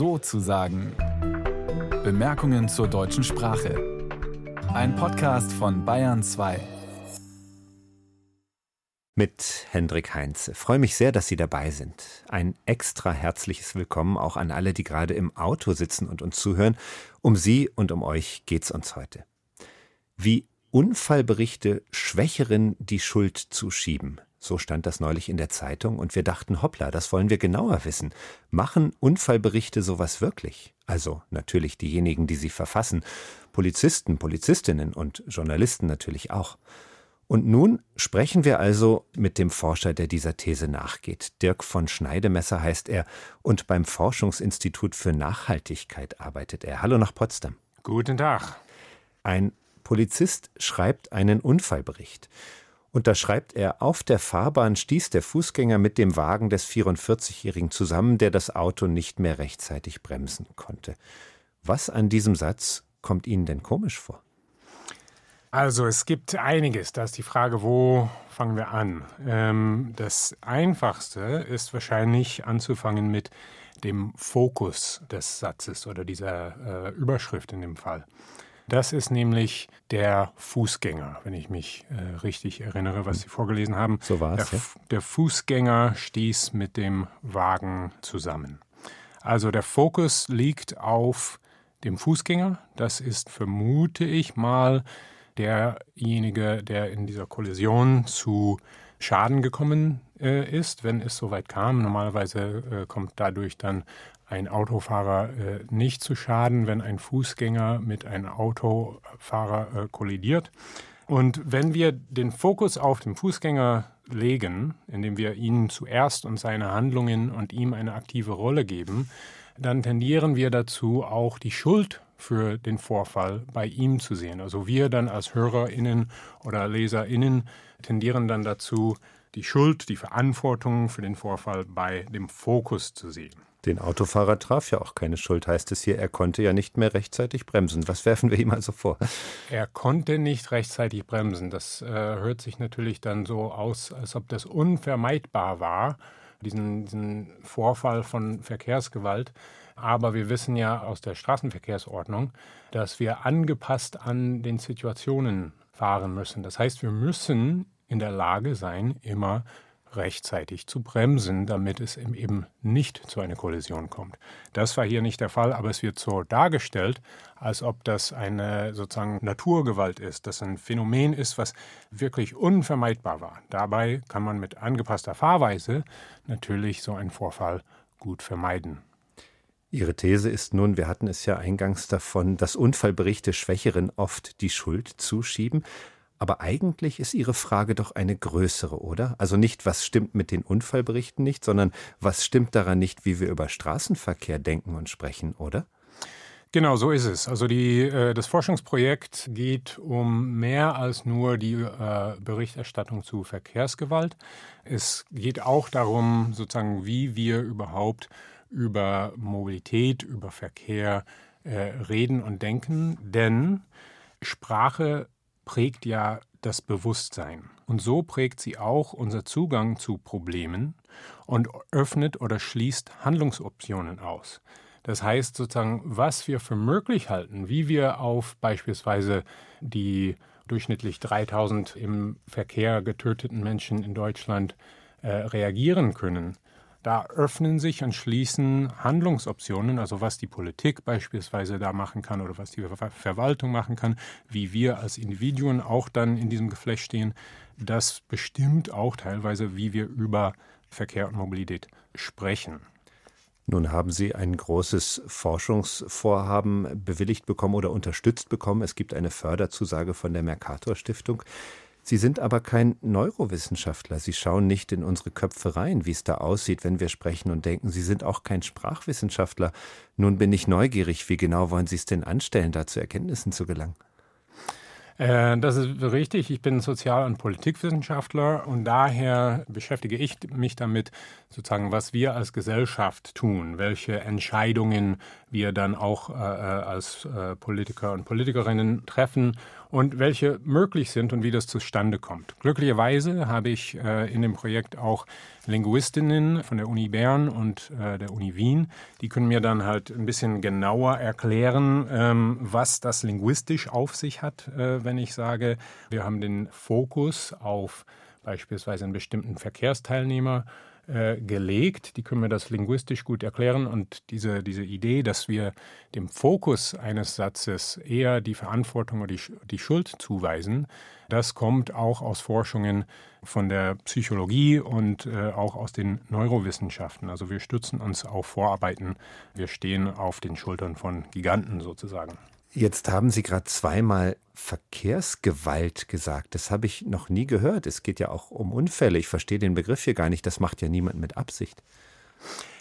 so zu sagen. Bemerkungen zur deutschen Sprache. Ein Podcast von Bayern 2. Mit Hendrik Heinze. Freue mich sehr, dass Sie dabei sind. Ein extra herzliches Willkommen auch an alle, die gerade im Auto sitzen und uns zuhören. Um Sie und um euch geht's uns heute. Wie Unfallberichte Schwächeren die Schuld zuschieben. So stand das neulich in der Zeitung und wir dachten, hoppla, das wollen wir genauer wissen. Machen Unfallberichte sowas wirklich? Also natürlich diejenigen, die sie verfassen, Polizisten, Polizistinnen und Journalisten natürlich auch. Und nun sprechen wir also mit dem Forscher, der dieser These nachgeht. Dirk von Schneidemesser heißt er und beim Forschungsinstitut für Nachhaltigkeit arbeitet er. Hallo nach Potsdam. Guten Tag. Ein Polizist schreibt einen Unfallbericht. Und da schreibt er, auf der Fahrbahn stieß der Fußgänger mit dem Wagen des 44-Jährigen zusammen, der das Auto nicht mehr rechtzeitig bremsen konnte. Was an diesem Satz kommt Ihnen denn komisch vor? Also es gibt einiges. Da ist die Frage, wo fangen wir an? Ähm, das Einfachste ist wahrscheinlich anzufangen mit dem Fokus des Satzes oder dieser äh, Überschrift in dem Fall. Das ist nämlich der Fußgänger, wenn ich mich äh, richtig erinnere, was Sie vorgelesen haben. So war es. Der, ja. der Fußgänger stieß mit dem Wagen zusammen. Also der Fokus liegt auf dem Fußgänger. Das ist, vermute ich mal, derjenige, der in dieser Kollision zu Schaden gekommen äh, ist, wenn es soweit kam. Normalerweise äh, kommt dadurch dann ein Autofahrer äh, nicht zu Schaden, wenn ein Fußgänger mit einem Autofahrer äh, kollidiert. Und wenn wir den Fokus auf den Fußgänger legen, indem wir ihn zuerst und seine Handlungen und ihm eine aktive Rolle geben, dann tendieren wir dazu, auch die Schuld für den Vorfall bei ihm zu sehen. Also wir dann als Hörerinnen oder Leserinnen tendieren dann dazu, die Schuld, die Verantwortung für den Vorfall bei dem Fokus zu sehen. Den Autofahrer traf ja auch keine Schuld, heißt es hier. Er konnte ja nicht mehr rechtzeitig bremsen. Was werfen wir ihm also vor? Er konnte nicht rechtzeitig bremsen. Das äh, hört sich natürlich dann so aus, als ob das unvermeidbar war, diesen, diesen Vorfall von Verkehrsgewalt. Aber wir wissen ja aus der Straßenverkehrsordnung, dass wir angepasst an den Situationen fahren müssen. Das heißt, wir müssen in der Lage sein, immer rechtzeitig zu bremsen, damit es eben nicht zu einer Kollision kommt. Das war hier nicht der Fall, aber es wird so dargestellt, als ob das eine sozusagen Naturgewalt ist, dass ein Phänomen ist, was wirklich unvermeidbar war. Dabei kann man mit angepasster Fahrweise natürlich so einen Vorfall gut vermeiden. Ihre These ist nun, wir hatten es ja eingangs davon, dass Unfallberichte Schwächeren oft die Schuld zuschieben. Aber eigentlich ist Ihre Frage doch eine größere, oder? Also nicht, was stimmt mit den Unfallberichten nicht, sondern was stimmt daran nicht, wie wir über Straßenverkehr denken und sprechen, oder? Genau, so ist es. Also die, äh, das Forschungsprojekt geht um mehr als nur die äh, Berichterstattung zu Verkehrsgewalt. Es geht auch darum, sozusagen, wie wir überhaupt über Mobilität, über Verkehr äh, reden und denken. Denn Sprache prägt ja das Bewusstsein. Und so prägt sie auch unser Zugang zu Problemen und öffnet oder schließt Handlungsoptionen aus. Das heißt sozusagen, was wir für möglich halten, wie wir auf beispielsweise die durchschnittlich 3000 im Verkehr getöteten Menschen in Deutschland äh, reagieren können, da öffnen sich und schließen Handlungsoptionen, also was die Politik beispielsweise da machen kann oder was die Ver Verwaltung machen kann, wie wir als Individuen auch dann in diesem Geflecht stehen. Das bestimmt auch teilweise, wie wir über Verkehr und Mobilität sprechen. Nun haben Sie ein großes Forschungsvorhaben bewilligt bekommen oder unterstützt bekommen. Es gibt eine Förderzusage von der Mercator Stiftung. Sie sind aber kein Neurowissenschaftler. Sie schauen nicht in unsere Köpfe rein, wie es da aussieht, wenn wir sprechen und denken. Sie sind auch kein Sprachwissenschaftler. Nun bin ich neugierig. Wie genau wollen Sie es denn anstellen, da zu Erkenntnissen zu gelangen? Äh, das ist richtig. Ich bin Sozial- und Politikwissenschaftler und daher beschäftige ich mich damit, sozusagen, was wir als Gesellschaft tun, welche Entscheidungen wir dann auch äh, äh als äh, Politiker und Politikerinnen treffen und welche möglich sind und wie das zustande kommt. Glücklicherweise habe ich äh, in dem Projekt auch Linguistinnen von der Uni Bern und äh, der Uni Wien. Die können mir dann halt ein bisschen genauer erklären, ähm, was das linguistisch auf sich hat, äh, wenn ich sage, wir haben den Fokus auf beispielsweise einen bestimmten Verkehrsteilnehmer gelegt. Die können mir das linguistisch gut erklären. Und diese, diese Idee, dass wir dem Fokus eines Satzes eher die Verantwortung oder die, die Schuld zuweisen, das kommt auch aus Forschungen von der Psychologie und äh, auch aus den Neurowissenschaften. Also wir stützen uns auf Vorarbeiten. Wir stehen auf den Schultern von Giganten sozusagen. Jetzt haben Sie gerade zweimal Verkehrsgewalt gesagt. Das habe ich noch nie gehört. Es geht ja auch um Unfälle. Ich verstehe den Begriff hier gar nicht. Das macht ja niemand mit Absicht.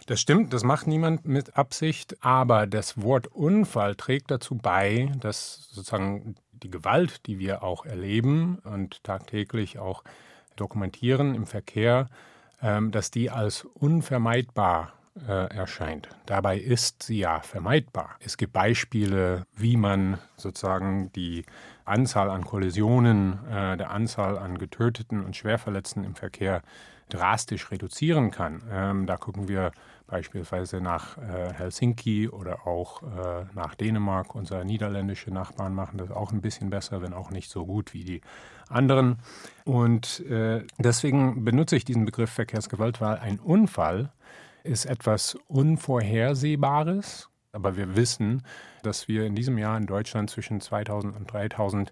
Das stimmt, das macht niemand mit Absicht, aber das Wort Unfall trägt dazu bei, dass sozusagen die Gewalt, die wir auch erleben und tagtäglich auch dokumentieren im Verkehr, ähm, dass die als unvermeidbar äh, erscheint. Dabei ist sie ja vermeidbar. Es gibt Beispiele, wie man sozusagen die Anzahl an Kollisionen, äh, der Anzahl an Getöteten und Schwerverletzten im Verkehr drastisch reduzieren kann. Ähm, da gucken wir beispielsweise nach äh, Helsinki oder auch äh, nach Dänemark. Unsere niederländische Nachbarn machen das auch ein bisschen besser, wenn auch nicht so gut wie die anderen. Und äh, deswegen benutze ich diesen Begriff Verkehrsgewalt, weil ein Unfall ist etwas Unvorhersehbares. Aber wir wissen, dass wir in diesem Jahr in Deutschland zwischen 2000 und 3000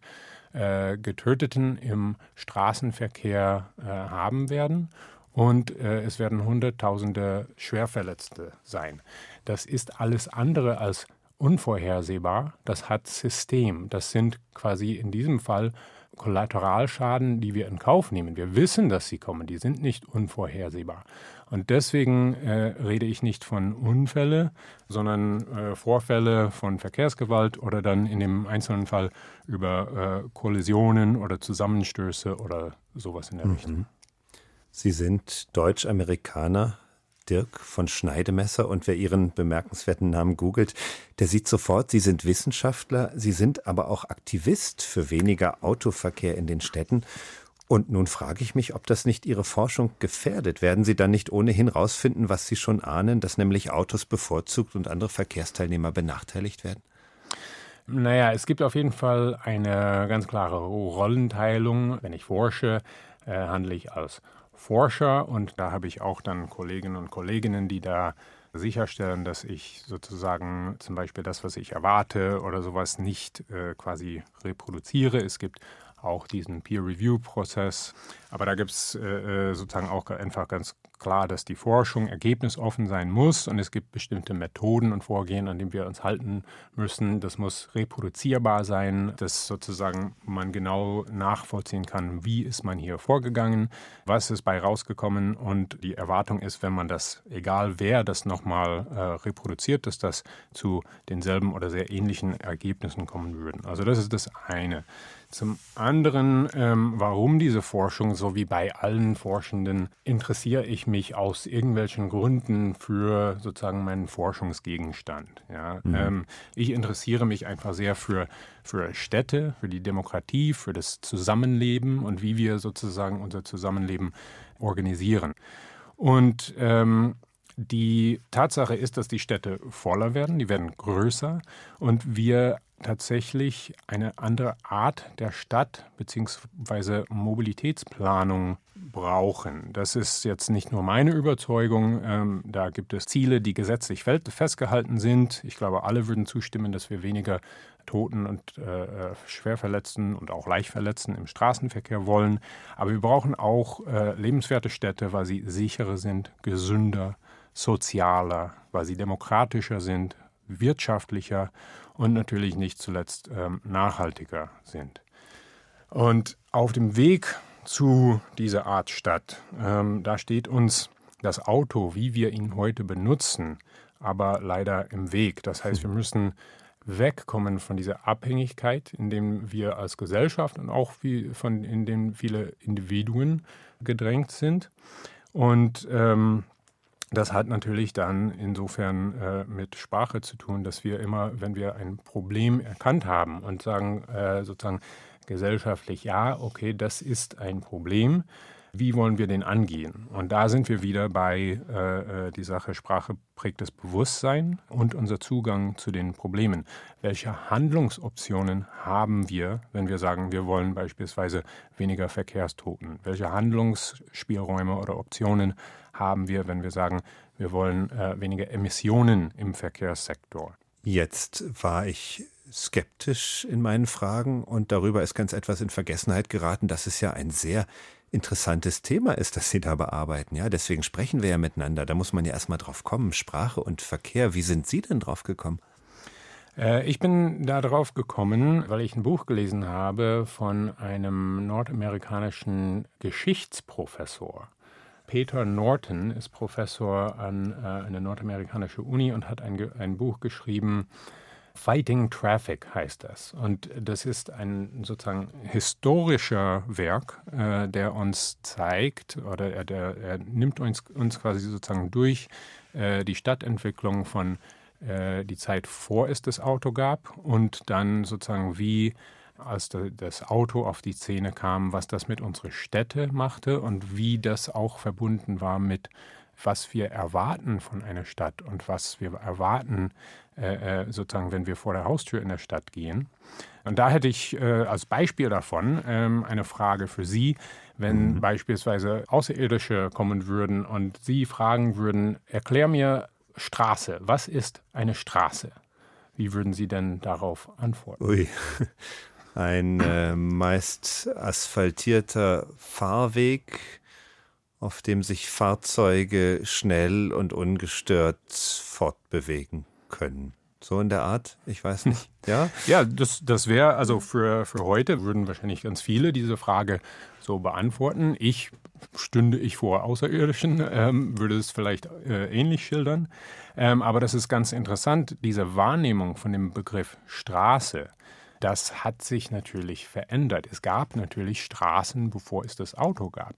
äh, Getöteten im Straßenverkehr äh, haben werden. Und äh, es werden Hunderttausende Schwerverletzte sein. Das ist alles andere als unvorhersehbar. Das hat System. Das sind quasi in diesem Fall Kollateralschaden, die wir in Kauf nehmen. Wir wissen, dass sie kommen. Die sind nicht unvorhersehbar. Und deswegen äh, rede ich nicht von Unfälle, sondern äh, Vorfälle von Verkehrsgewalt oder dann in dem einzelnen Fall über äh, Kollisionen oder Zusammenstöße oder sowas in der mhm. Richtung. Sie sind Deutsch-Amerikaner, Dirk von Schneidemesser und wer Ihren bemerkenswerten Namen googelt, der sieht sofort, Sie sind Wissenschaftler, Sie sind aber auch Aktivist für weniger Autoverkehr in den Städten und nun frage ich mich, ob das nicht Ihre Forschung gefährdet. Werden Sie dann nicht ohnehin rausfinden, was Sie schon ahnen, dass nämlich Autos bevorzugt und andere Verkehrsteilnehmer benachteiligt werden? Naja, es gibt auf jeden Fall eine ganz klare Rollenteilung. Wenn ich forsche, äh, handle ich als Forscher und da habe ich auch dann Kolleginnen und Kolleginnen, die da sicherstellen, dass ich sozusagen zum Beispiel das, was ich erwarte oder sowas nicht äh, quasi reproduziere. Es gibt auch diesen Peer-Review-Prozess. Aber da gibt es äh, äh, sozusagen auch einfach ganz klar, dass die Forschung ergebnisoffen sein muss und es gibt bestimmte Methoden und Vorgehen, an denen wir uns halten müssen. Das muss reproduzierbar sein, dass sozusagen man genau nachvollziehen kann, wie ist man hier vorgegangen, was ist bei rausgekommen und die Erwartung ist, wenn man das, egal wer das nochmal äh, reproduziert, dass das zu denselben oder sehr ähnlichen Ergebnissen kommen würde. Also das ist das eine. Zum anderen, ähm, warum diese Forschung, so wie bei allen Forschenden, interessiere ich mich aus irgendwelchen Gründen für sozusagen meinen Forschungsgegenstand. Ja? Mhm. Ähm, ich interessiere mich einfach sehr für, für Städte, für die Demokratie, für das Zusammenleben und wie wir sozusagen unser Zusammenleben organisieren. Und ähm, die Tatsache ist, dass die Städte voller werden, die werden größer und wir tatsächlich eine andere Art der Stadt bzw. Mobilitätsplanung brauchen. Das ist jetzt nicht nur meine Überzeugung. Ähm, da gibt es Ziele, die gesetzlich festgehalten sind. Ich glaube, alle würden zustimmen, dass wir weniger Toten und äh, Schwerverletzten und auch Leichtverletzten im Straßenverkehr wollen. Aber wir brauchen auch äh, lebenswerte Städte, weil sie sicherer sind, gesünder, sozialer, weil sie demokratischer sind, wirtschaftlicher und natürlich nicht zuletzt ähm, nachhaltiger sind. Und auf dem Weg zu dieser Art Stadt, ähm, da steht uns das Auto, wie wir ihn heute benutzen, aber leider im Weg. Das heißt, wir müssen wegkommen von dieser Abhängigkeit, in dem wir als Gesellschaft und auch wie von in dem viele Individuen gedrängt sind. Und ähm, Das hat natürlich dann insofern äh, mit Sprache zu tun, dass wir immer, wenn wir ein Problem erkannt haben und sagen äh, sozusagen gesellschaftlich, ja, okay, das ist ein Problem, wie wollen wir den angehen? Und da sind wir wieder bei äh, äh, die Sache Sprache prägt das Bewusstsein und unser Zugang zu den Problemen. Welche Handlungsoptionen haben wir, wenn wir sagen, wir wollen beispielsweise weniger Verkehrstoten? Welche Handlungsspielräume oder Optionen haben wir, wenn wir sagen, wir wollen äh, weniger Emissionen im Verkehrssektor? Jetzt war ich skeptisch in meinen Fragen und darüber ist ganz etwas in Vergessenheit geraten, dass es ja ein sehr interessantes Thema ist, das Sie da bearbeiten. Ja, deswegen sprechen wir ja miteinander. Da muss man ja erstmal drauf kommen. Sprache und Verkehr. Wie sind Sie denn drauf gekommen? Äh, ich bin da drauf gekommen, weil ich ein Buch gelesen habe von einem nordamerikanischen Geschichtsprofessor. Peter Norton ist Professor an äh, einer nordamerikanischen Uni und hat ein, ein Buch geschrieben, Fighting Traffic heißt das. Und das ist ein sozusagen historischer Werk, äh, der uns zeigt oder er, der, er nimmt uns, uns quasi sozusagen durch äh, die Stadtentwicklung von äh, die Zeit vor es das Auto gab und dann sozusagen wie als das Auto auf die Szene kam, was das mit unseren Städte machte und wie das auch verbunden war mit was wir erwarten von einer Stadt und was wir erwarten, äh, äh, sozusagen, wenn wir vor der Haustür in der Stadt gehen. Und da hätte ich äh, als Beispiel davon ähm, eine Frage für Sie, wenn mhm. beispielsweise Außerirdische kommen würden und Sie fragen würden, erklär mir Straße, was ist eine Straße? Wie würden Sie denn darauf antworten? Ui. Ein äh, meist asphaltierter Fahrweg auf dem sich Fahrzeuge schnell und ungestört fortbewegen können. So in der Art, ich weiß nicht. Ja, ja das, das wäre, also für, für heute würden wahrscheinlich ganz viele diese Frage so beantworten. Ich stünde ich vor Außerirdischen, ähm, würde es vielleicht äh, ähnlich schildern. Ähm, aber das ist ganz interessant, diese Wahrnehmung von dem Begriff Straße. Das hat sich natürlich verändert. Es gab natürlich Straßen, bevor es das Auto gab.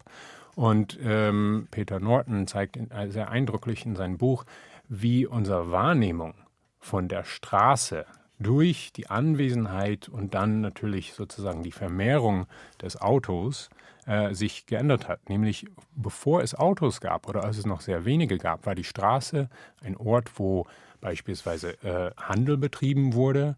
Und ähm, Peter Norton zeigt in, äh, sehr eindrücklich in seinem Buch, wie unsere Wahrnehmung von der Straße durch die Anwesenheit und dann natürlich sozusagen die Vermehrung des Autos äh, sich geändert hat. Nämlich bevor es Autos gab oder als es noch sehr wenige gab, war die Straße ein Ort, wo beispielsweise äh, Handel betrieben wurde,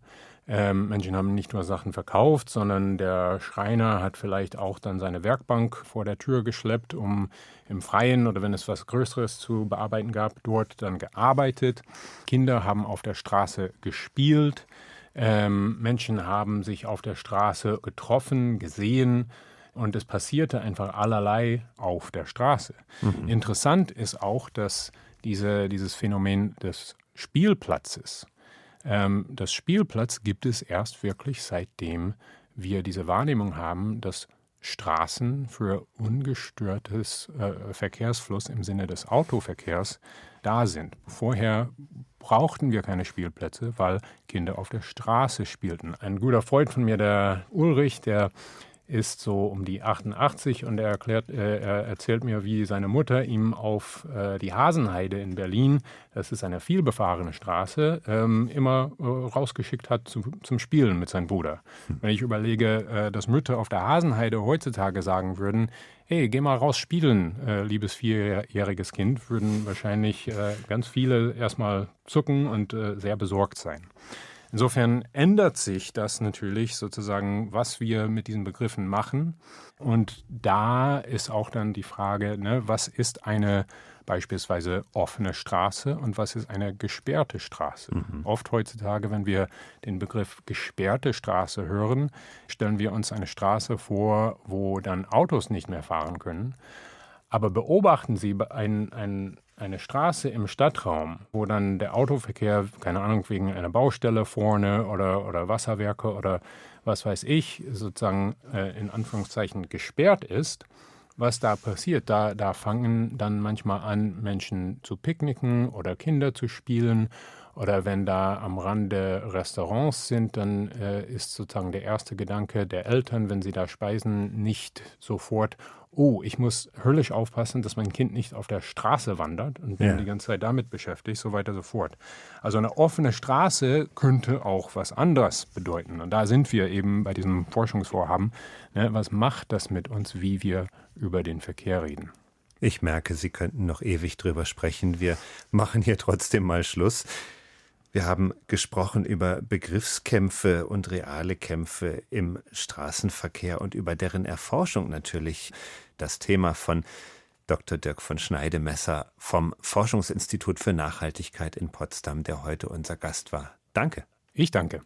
ähm, Menschen haben nicht nur Sachen verkauft, sondern der Schreiner hat vielleicht auch dann seine Werkbank vor der Tür geschleppt, um im Freien oder wenn es was Größeres zu bearbeiten gab, dort dann gearbeitet. Kinder haben auf der Straße gespielt. Ähm, Menschen haben sich auf der Straße getroffen, gesehen. Und es passierte einfach allerlei auf der Straße. Mhm. Interessant ist auch, dass diese, dieses Phänomen des Spielplatzes ähm, das Spielplatz gibt es erst wirklich seitdem wir diese Wahrnehmung haben, dass Straßen für ungestörtes äh, Verkehrsfluss im Sinne des Autoverkehrs da sind. Vorher brauchten wir keine Spielplätze, weil Kinder auf der Straße spielten. Ein guter Freund von mir, der Ulrich, der ist so um die 88 und er, erklärt, äh, er erzählt mir, wie seine Mutter ihm auf äh, die Hasenheide in Berlin, das ist eine vielbefahrene Straße, ähm, immer äh, rausgeschickt hat zu, zum Spielen mit seinem Bruder. Hm. Wenn ich überlege, äh, dass Mütter auf der Hasenheide heutzutage sagen würden, hey, geh mal raus spielen, äh, liebes vierjähriges Kind, würden wahrscheinlich äh, ganz viele erstmal zucken und sehr besorgt sein. Insofern ändert sich das natürlich sozusagen, was wir mit diesen Begriffen machen. Und da ist auch dann die Frage, ne, was ist eine beispielsweise offene Straße und was ist eine gesperrte Straße. Mhm. Oft heutzutage, wenn wir den Begriff gesperrte Straße hören, stellen wir uns eine Straße vor, wo dann Autos nicht mehr fahren können. Aber beobachten Sie ein, ein, eine Straße im Stadtraum, wo dann der Autoverkehr, keine Ahnung, wegen einer Baustelle vorne oder, oder Wasserwerke oder was weiß ich, sozusagen äh, in Anführungszeichen gesperrt ist, was da passiert, da, da fangen dann manchmal an, Menschen zu picknicken oder Kinder zu spielen Oder wenn da am Rande Restaurants sind, dann äh, ist sozusagen der erste Gedanke der Eltern, wenn sie da speisen, nicht sofort, oh, ich muss höllisch aufpassen, dass mein Kind nicht auf der Straße wandert und bin ja. die ganze Zeit damit beschäftigt, so weiter so fort. Also eine offene Straße könnte auch was anderes bedeuten. Und da sind wir eben bei diesem Forschungsvorhaben. Ne, was macht das mit uns, wie wir über den Verkehr reden? Ich merke, Sie könnten noch ewig drüber sprechen. Wir machen hier trotzdem mal Schluss. Wir haben gesprochen über Begriffskämpfe und reale Kämpfe im Straßenverkehr und über deren Erforschung natürlich. Das Thema von Dr. Dirk von Schneidemesser vom Forschungsinstitut für Nachhaltigkeit in Potsdam, der heute unser Gast war. Danke. Ich danke.